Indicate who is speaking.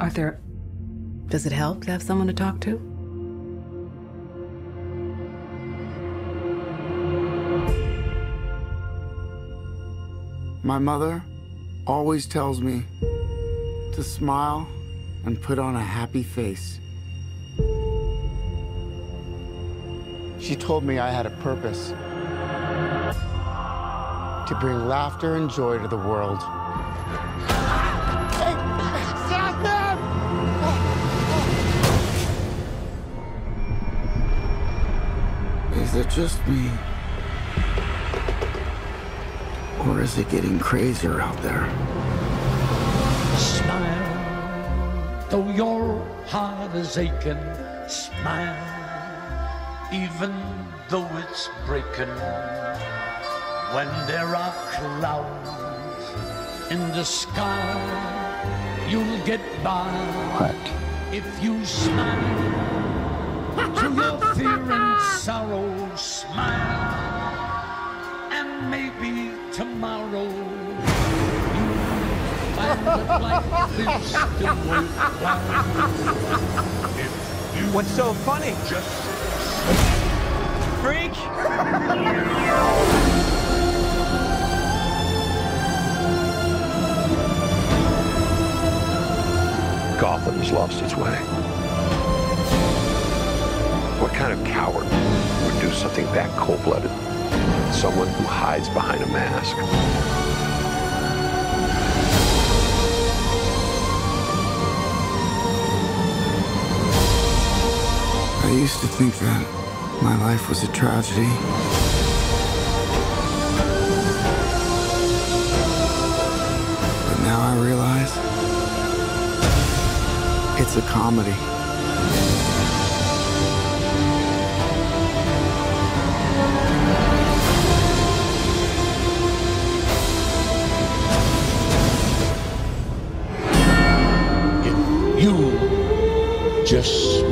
Speaker 1: Arthur, does it help to have someone to talk to?
Speaker 2: My mother always tells me to smile and put on a happy face. She told me I had a purpose to bring laughter and joy to the world. Is it just me? Or is it getting crazier out there?
Speaker 3: Smile, though your heart is aching. Smile, even though it's breaking. When there are clouds in the sky, you'll get by.
Speaker 2: What?
Speaker 3: If you smile to your fear and sorrow, smile, and maybe tomorrow you'll find that life is still worthwhile.
Speaker 4: What's so funny?
Speaker 3: just
Speaker 4: Freak!
Speaker 5: Gotham has lost its way. Kind of coward would do something that cold-blooded? Someone who hides behind a mask.
Speaker 2: I used to think that my life was a tragedy. But now I realize it's a comedy.
Speaker 3: Just